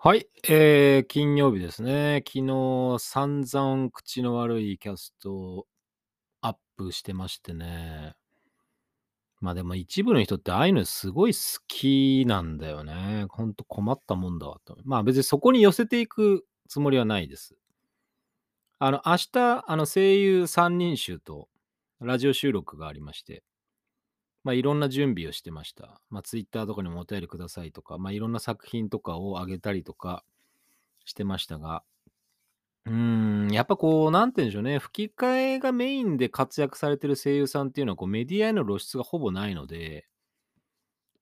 はい、えー、金曜日ですね。昨日、散々口の悪いキャストをアップしてましてね。まあでも一部の人ってああいうのすごい好きなんだよね。ほんと困ったもんだわと。まあ別にそこに寄せていくつもりはないです。あの、明日、あの声優三人集とラジオ収録がありまして、まあいろんな準備をしてました。まあツイッターとかにもお便りくださいとか、まあいろんな作品とかを上げたりとかしてましたが、うーん、やっぱこう、なんて言うんでしょうね、吹き替えがメインで活躍されてる声優さんっていうのは、こうメディアへの露出がほぼないので、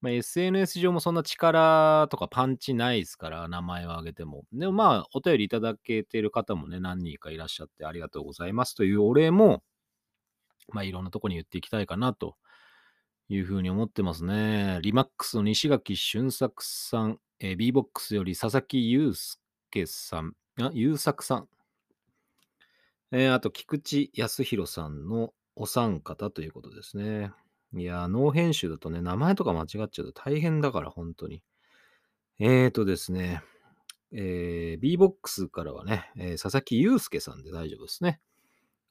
まあ、SNS 上もそんな力とかパンチないですから、名前を挙げても。でもまあ、お便りいただけてる方もね、何人かいらっしゃってありがとうございますというお礼も、まあ、いろんなとこに言っていきたいかなというふうに思ってますね。リマックスの西垣俊作さん、えー、B-BOX より佐々木祐介さん、あ、優作さん、えー、あと、菊池康弘さんのお三方ということですね。いやノー編集だとね、名前とか間違っちゃうと大変だから、本当に。えーとですね、えー、B-BOX からはね、えー、佐々木祐介さんで大丈夫ですね。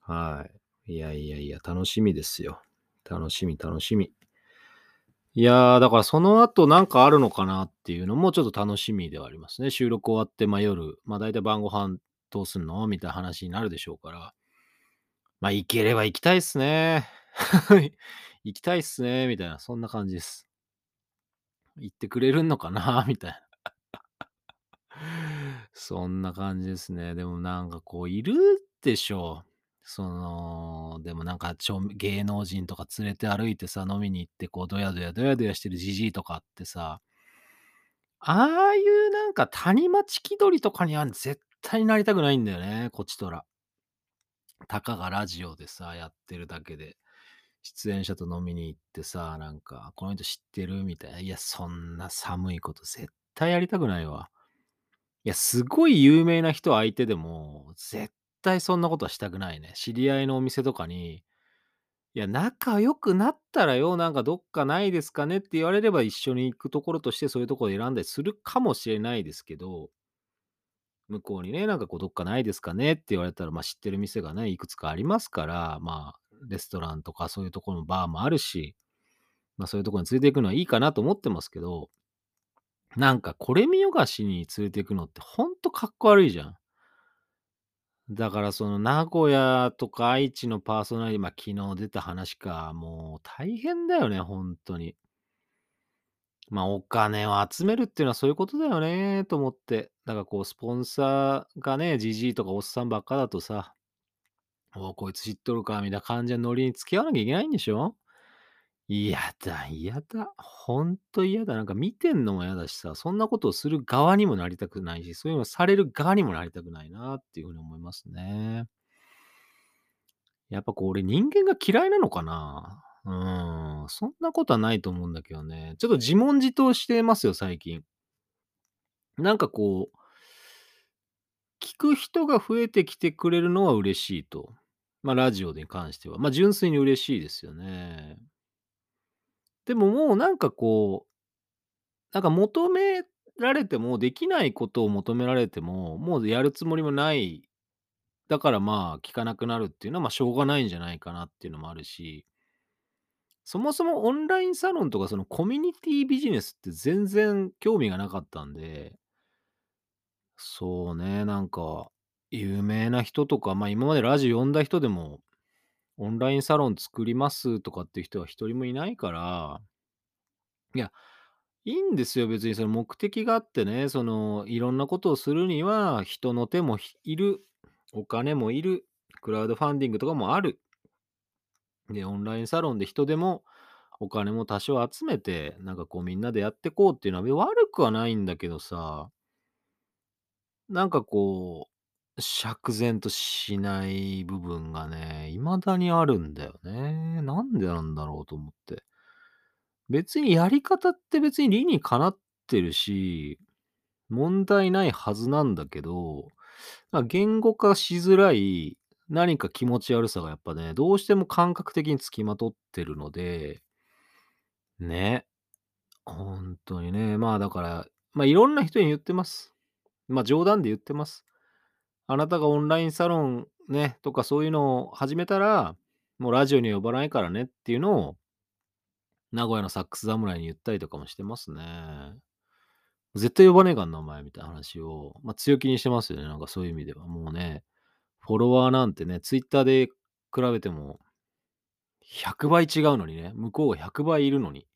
はい。いやいやいや、楽しみですよ。楽しみ、楽しみ。いやー、だからその後なんかあるのかなっていうのもちょっと楽しみではありますね。収録終わって、まあ夜、まあ大体晩ご飯どうすんの？みたいな話になるでしょうから。まあ、行ければ行きたいっすね。行きたいっすね。みたいな、そんな感じです。行ってくれるのかな？みたいな。そんな感じですね。でもなんかこう、いるでしょう。その、でもなんか、芸能人とか連れて歩いてさ、飲みに行って、こう、どやどやどやどやしてるじじいとかってさ、ああいうなんか谷町気取りとかには絶対なりたくないんだよね、こちとら。たかがラジオでさ、やってるだけで、出演者と飲みに行ってさ、なんか、この人知ってるみたいな。いや、そんな寒いこと絶対やりたくないわ。いや、すごい有名な人相手でも、絶対そんなことはしたくないね。知り合いのお店とかに、いや、仲良くなったらよ、なんかどっかないですかねって言われれば一緒に行くところとしてそういうところを選んだりするかもしれないですけど、向こうにね、なんかこうどっかないですかねって言われたら、まあ、知ってる店がね、いくつかありますから、まあ、レストランとかそういうところのバーもあるし、まあ、そういうところに連れて行くのはいいかなと思ってますけど、なんかこれ見よがしに連れて行くのってほんとかっこ悪いじゃん。だからその名古屋とか愛知のパーソナリティ、まあ、昨日出た話か、もう大変だよね、ほんとに。まあ、お金を集めるっていうのはそういうことだよねと思って。だからこうスポンサーがね、じじいとかおっさんばっかだとさ、おこいつ知っとるかみたいな感じのノリに付き合わなきゃいけないんでしょ？嫌だ、嫌だ。ほんと嫌だ。なんか見てんのも嫌だしさ、そんなことをする側にもなりたくないし、そういうのされる側にもなりたくないなっていう風に思いますね。やっぱこう俺人間が嫌いなのかなうん、そんなことはないと思うんだけどね。ちょっと自問自答してますよ、最近。なんかこう、聞く人が増えてきてくれるのは嬉しいと。まあ、ラジオに関しては。まあ、純粋に嬉しいですよね。でももうなんかこう、なんか求められても、できないことを求められても、もうやるつもりもない。だからまあ、聞かなくなるっていうのは、まあ、しょうがないんじゃないかなっていうのもあるし、そもそもオンラインサロンとかそのコミュニティビジネスって全然興味がなかったんで、そうね、なんか、有名な人とか、まあ、今までラジオ呼んだ人でも、オンラインサロン作りますとかっていう人は一人もいないから、いや、いいんですよ、別にその目的があってね、その、いろんなことをするには、人の手もいる、お金もいる、クラウドファンディングとかもある。で、オンラインサロンで人でもお金も多少集めて、なんかこうみんなでやってこうっていうのは悪くはないんだけどさなんかこう、釈然としない部分がね、未だにあるんだよね。なんでなんだろうと思って。別にやり方って別に理にかなってるし、問題ないはずなんだけど、言語化しづらい何か気持ち悪さがやっぱね、どうしても感覚的に付きまとってるので、ね、ほんとにね、まあだから、まあ、いろんな人に言ってます。まあ、冗談で言ってます。あなたがオンラインサロンね、とかそういうのを始めたら、もうラジオに呼ばないからねっていうのを名古屋のサックス侍に言ったりとかもしてますね。絶対呼ばねえかんな、お前みたいな話を、まあ、強気にしてますよね、なんかそういう意味では。もうね、フォロワーなんてね、ツイッターで比べても100倍違うのにね、向こうが100倍いるのに。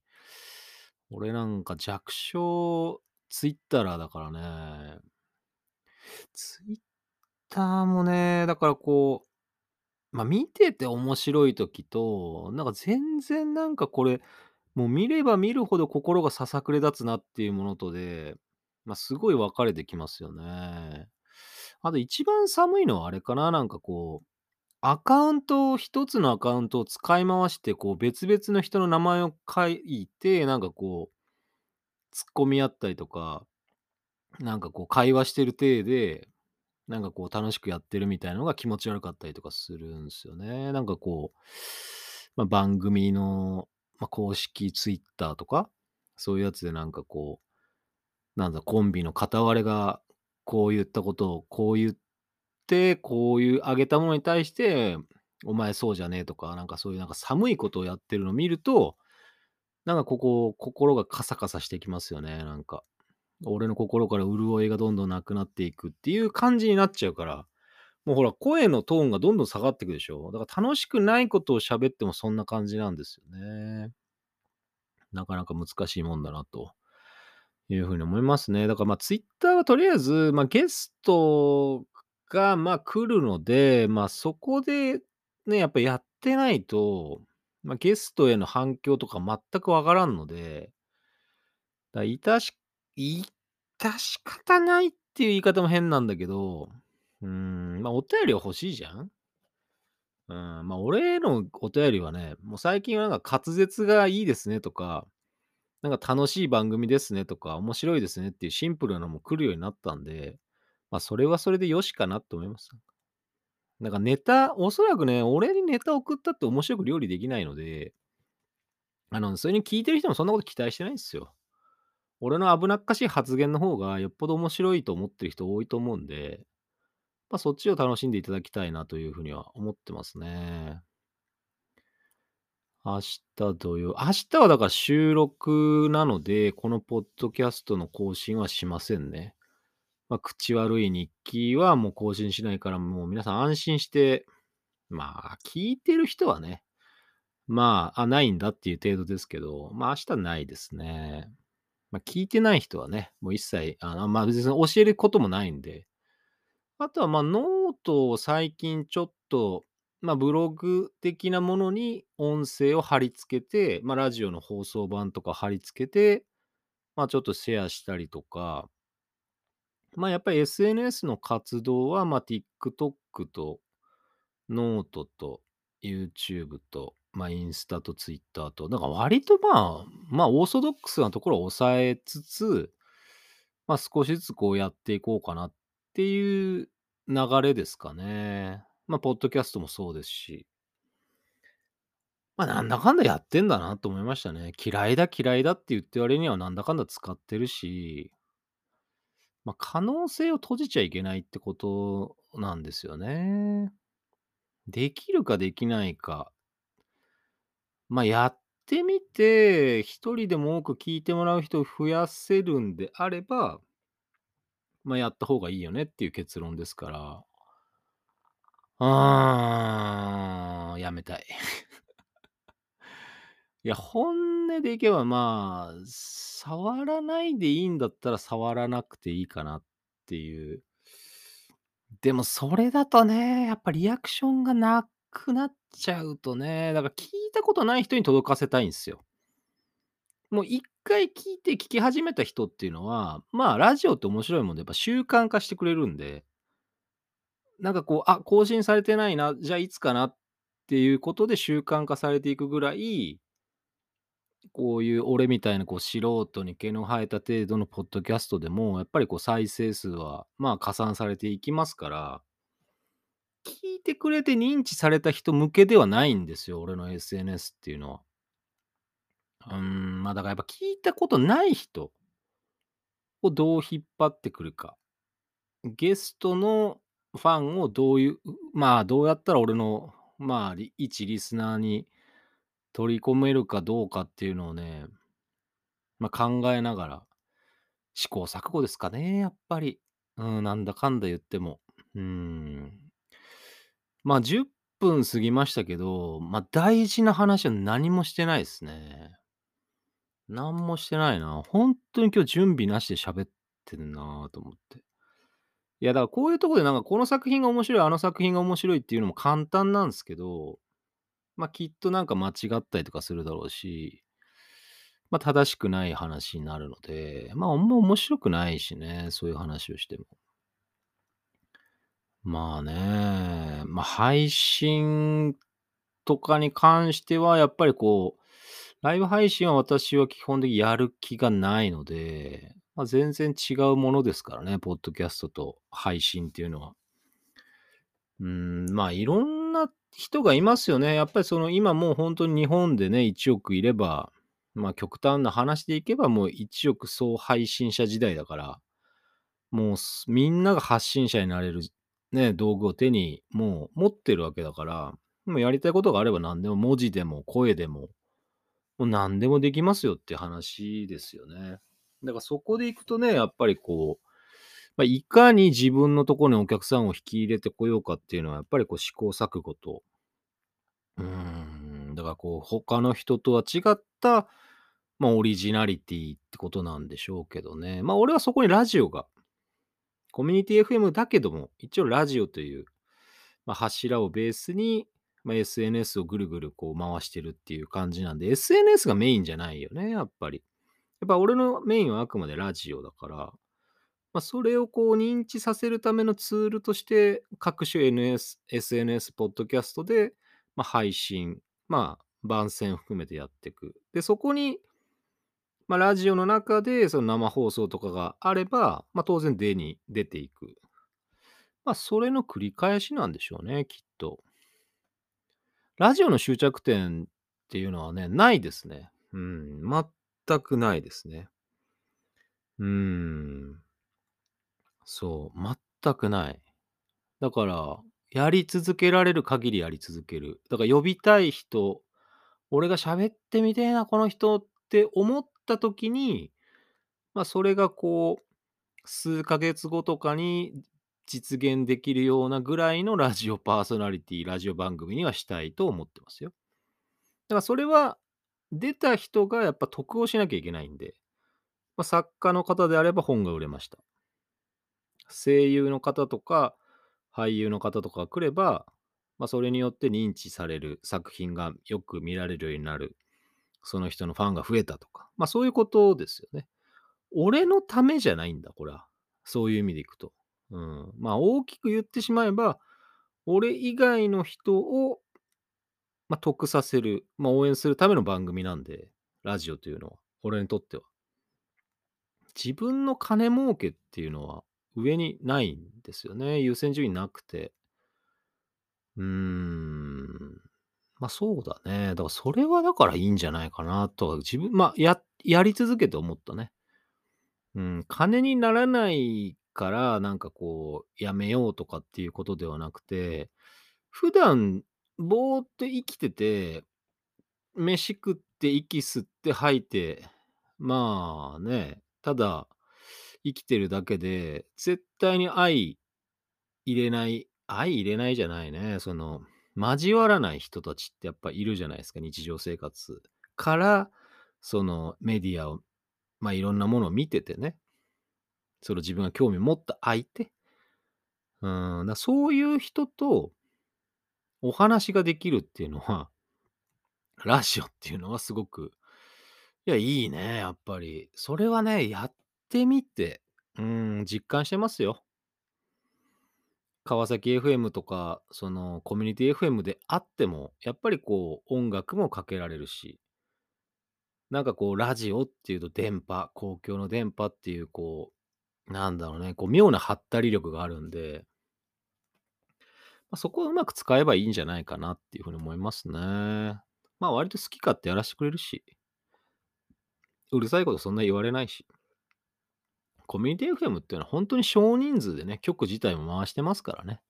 俺なんか弱小ツイッターだからね。ツイッターもね、だからこう、ま、見てて面白い時と、なんか全然なんかこれ、もう見れば見るほど心がささくれ立つなっていうものとで、ま、すごい分かれてきますよね。あと一番寒いのはあれかな、なんかこう、アカウントを1つのアカウントを使い回して、こう別々の人の名前を書いて、なんかこう突っ込み合ったりとか、なんかこう会話してる体で、なんかこう楽しくやってるみたいなのが気持ち悪かったりとかするんですよね。なんかこう、ま、番組の、ま、公式ツイッターとか、そういうやつでなんかこう、なんだ、コンビの片割れがこう言ったことをこう言って、こういうあげたものに対して、お前そうじゃねえとか、なんかそういうなんか寒いことをやってるのを見ると、なんかここ、心がカサカサしてきますよね、なんか。俺の心から潤いがどんどんなくなっていくっていう感じになっちゃうから、もうほら、声のトーンがどんどん下がっていくでしょ？だから楽しくないことを喋ってもそんな感じなんですよね。なかなか難しいもんだなという風に思いますね。だからま、ツイッターはとりあえず、ま、ゲストが、ま、来るので、ま、そこでね、やっぱやってないと、ま、ゲストへの反響とか全く分からんのでだ、致し致し方ないっていう言い方も変なんだけど、うん、まあ、お便りは欲しいじゃん？うん、まあ、俺へのお便りはね、もう最近はなんか滑舌がいいですねとか、なんか楽しい番組ですねとか、面白いですねっていうシンプルなのも来るようになったんで、まあ、それはそれで良しかなと思います。なんかネタおそらくね、俺にネタ送ったって面白く料理できないのであの、それに聞いてる人もそんなこと期待してないんですよ。俺の危なっかしい発言の方がよっぽど面白いと思ってる人多いと思うんで、ま、そっちを楽しんでいただきたいなという風には思ってますね。明日土曜明日はだから収録なので、このポッドキャストの更新はしませんね。ま、口悪い日記はもう更新しないから、もう皆さん安心して、まあ、聞いてる人はね、まあ、あ、ないんだっていう程度ですけど、まあ、明日ないですね。ま、聞いてない人はね、もう一切、あの、ま、別に教えることもないんで。あとは、まあ、ノートを最近ちょっと、まあ、ブログ的なものに音声を貼り付けて、まあ、ラジオの放送版とか貼り付けて、まあ、ちょっとシェアしたりとかまあ、やっぱり SNS の活動は、まあ、TikTok と、ノートと、YouTube と、まあ、インスタと Twitter と、なんか割とまあ、まあ、オーソドックスなところを抑えつつ、まあ、少しずつこうやっていこうかなっていう流れですかね。まあ、ポッドキャストもそうですし。まあ、なんだかんだやってんだなと思いましたね。嫌いだ嫌いだって言って割にはなんだかんだ使ってるしまあ、可能性を閉じちゃいけないってことなんですよね。できるかできないかま、やってみて、1人でも多く聞いてもらう人を増やせるんであればま、やった方がいいよねっていう結論ですから。ああ、やめたい。いや、本音でいけば、まあ、触らないでいいんだったら触らなくていいかなっていうでもそれだとね、やっぱリアクションがなくなっちゃうとね、だから聞いたことない人に届かせたいんですよ。もう1回聞いて聞き始めた人っていうのは、まあ、ラジオって面白いもんで、やっぱ習慣化してくれるんでなんかこう、あ、更新されてないな、じゃあいつかなっていうことで習慣化されていくぐらいこういう俺みたいなこう素人に毛の生えた程度のポッドキャストでも、やっぱりこう再生数は、まあ、加算されていきますから聞いてくれて認知された人向けではないんですよ、俺の SNS っていうのは。うん、まあ、だからやっぱ聞いたことない人をどう引っ張ってくるか。ゲストのファンをどういう、まあ、どうやったら俺の、まあ、一リスナーに取り込めるかどうかっていうのをね、まあ、考えながら、試行錯誤ですかね、やっぱり。うん、なんだかんだ言っても。うん。まあ、10分過ぎましたけど、まあ、大事な話は何もしてないですね。なんもしてないな。本当に今日準備なしで喋ってんなと思って。いや、だからこういうとこでなんかこの作品が面白い、あの作品が面白いっていうのも簡単なんですけど、まあ、きっとなんか間違ったりとかするだろうし、まあ、正しくない話になるので、ま、あんま面白くないしね、そういう話をしても。まあね、ま、配信とかに関してはやっぱりこう、ライブ配信は私は基本的にやる気がないので、ま、全然違うものですからね、ポッドキャストと配信っていうのは。うーん、まあ、いろんな人がいますよね。やっぱりその今もう本当に日本でね、1億いれば、まあ、極端な話でいけばもう1億総配信者時代だから、もうみんなが発信者になれるね、道具を手にもう持ってるわけだから、もうやりたいことがあれば何でも文字でも声でも、もう何でもできますよって話ですよね。だからそこで行くとね、やっぱりこう、まあ、いかに自分のところにお客さんを引き入れてこようかっていうのは、やっぱりこう試行錯誤と、うん、だからこう他の人とは違った、まあ、オリジナリティってことなんでしょうけどね。まあ、俺はそこにラジオが、コミュニティ FM だけども、一応ラジオという、まあ、柱をベースに、まあ、SNS をぐるぐるこう回してるっていう感じなんで、SNS がメインじゃないよね、やっぱり。やっぱ俺のメインはあくまでラジオだから、まあ、それをこう認知させるためのツールとして、各種 NS SNS、ポッドキャストで、まあ、配信、まあ、番宣含めてやっていく。で、そこに、まあ、ラジオの中でその生放送とかがあれば、まあ、当然出に出ていく。まあ、それの繰り返しなんでしょうね、きっと。ラジオの終着点っていうのはね、ないですね。うん、全くないですね。うん。そう、全くない。だから、やり続けられる限りやり続ける。だから呼びたい人、俺が喋ってみてえな、この人って思っった時に、まあ、それがこう、数ヶ月後とかに実現できるようなぐらいのラジオパーソナリティ、ラジオ番組にはしたいと思ってますよ。だからそれは、出た人がやっぱ得をしなきゃいけないんで、まあ、作家の方であれば本が売れました。声優の方とか、俳優の方とかが来れば、まあ、それによって認知される作品がよく見られるようになる。その人のファンが増えたとか。まあ、そういうことですよね。俺のためじゃないんだ、これは。そういう意味でいくと。うん。まあ、大きく言ってしまえば、俺以外の人を、まあ、得させる、まあ、応援するための番組なんで、ラジオというのは。俺にとっては。自分の金儲けっていうのは上にないんですよね。優先順位なくて。うーん。まあ、そうだね。だからそれはだからいいんじゃないかなとは、自分まあ、ややり続けて思ったね。うん、金にならないから、なんかこう、やめようとかっていうことではなくて、普段ぼーっと生きてて、飯食って息吸って吐いて、まあね、ただ生きてるだけで、絶対に相入れない相入れないじゃないね、その、交わらない人たちってやっぱいるじゃないですか、日常生活から、そのメディアを、まあ、いろんなものを見ててね、その自分が興味持った相手、うん、だ、そういう人とお話ができるっていうのは、ラジオっていうのはすごく、いや、いいね、やっぱり。それはね、やってみて、うん、実感してますよ。川崎 FM とか、そのコミュニティ FM であっても、やっぱりこう音楽もかけられるし、なんかこうラジオっていうと電波、公共の電波っていうこう、なんだろうね、こう妙なハったり力があるんで、まあ、そこをうまく使えばいいんじゃないかなっていうふうに思いますね。まあ割と好き勝手やらしてくれるし、うるさいことそんな言われないし、コミュニティ FM っていうのはほんとに少人数でね、局自体も回してますからね。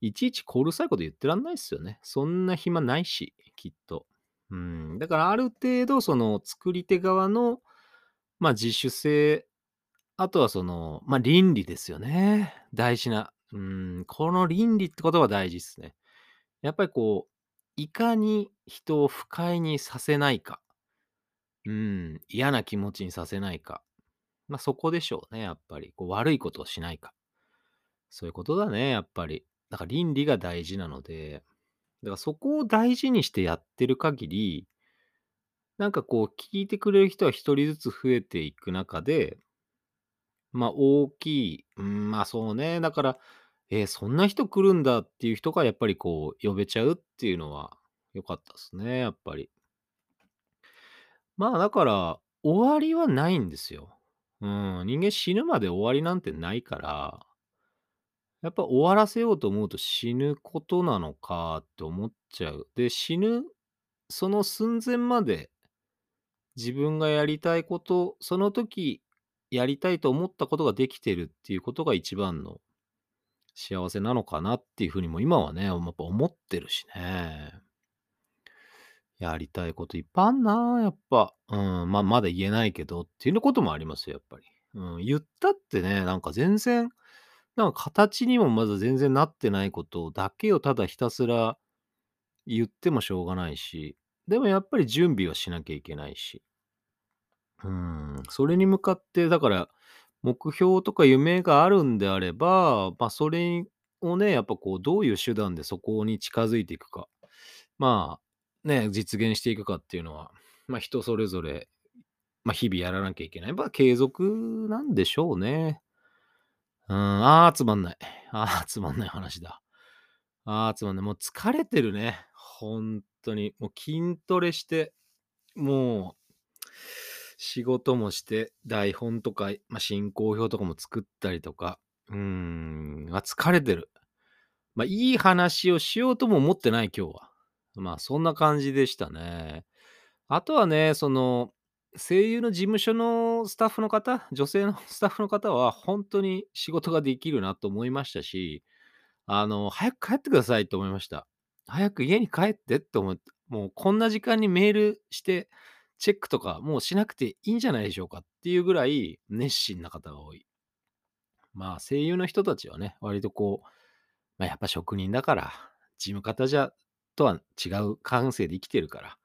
いちいちこうるさいこと言ってらんないっすよね。そんな暇ないし、きっと。うん、だからある程度その作り手側の、まあ、自主性、あとはその、まあ、倫理ですよね。大事な。うん、この倫理ってことが大事っすね。やっぱりこう、いかに人を不快にさせないか。うん、嫌な気持ちにさせないか。まあ、そこでしょうね、やっぱり。こう悪いことをしないか。そういうことだね、やっぱり。だから倫理が大事なので、だからそこを大事にしてやってる限りなんかこう聞いてくれる人は1人ずつ増えていく中でまあ、大きい、うん、まあ、そうね、だから、え、そんな人来るんだっていう人がやっぱりこう呼べちゃうっていうのは良かったっすね、やっぱり。まあ、だから、終わりはないんですよ。うん、人間死ぬまで終わりなんてないからやっぱ終わらせようと思うと死ぬことなのかって思っちゃう。で、死ぬ、その寸前まで自分がやりたいこと、その時やりたいと思ったことができてるっていうことが一番の幸せなのかなっていう風にも今はね、やっぱ思ってるしね。やりたいこといっぱいあんな、やっぱ。うん、ま、まだ言えないけどっていうこともありますよ、やっぱり。うん、言ったってね、なんか全然、なんか形にもまだ全然なってないことだけをただひたすら言ってもしょうがないし、でもやっぱり準備はしなきゃいけないし。うん、それに向かって、だから、目標とか夢があるんであれば、まあ、それをね、やっぱこうどういう手段でそこに近づいていくか。まあ、ね、実現していくかっていうのは、ま、人それぞれ、ま、日々やらなきゃいけない。まあ、継続なんでしょうね。うん、ああ、つまんない。ああ、つまんない話だ。ああ、つまんない。もう疲れてるね。ほんとに。もう筋トレして、もう仕事もして、台本とか、ま、進行表とかも作ったりとか、うーん、あ、疲れてる。まあ、いい話をしようとも思ってない、今日は。まあ、そんな感じでしたね。あとはね、その、声優の事務所のスタッフの方、女性のスタッフの方はほんとに仕事ができるなと思いましたし、あの、早く帰ってくださいと思いました。早く家に帰ってって思って、もうこんな時間にメールしてチェックとかもうしなくていいんじゃないでしょうかっていうぐらい熱心な方が多い。まあ、声優の人たちはね、割とこう、ま、やっぱ職人だから、事務方じゃとは違う感性で生きてるから、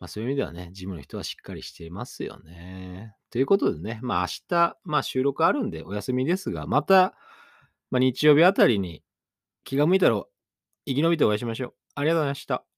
まあ、そういう意味ではね、事務の人はしっかりしていますよね。ということでね、まあ、明日、まあ、収録あるんでお休みですが、また、まあ、日曜日あたりに気が向いたら生き延びてお会いしましょう。ありがとうございました。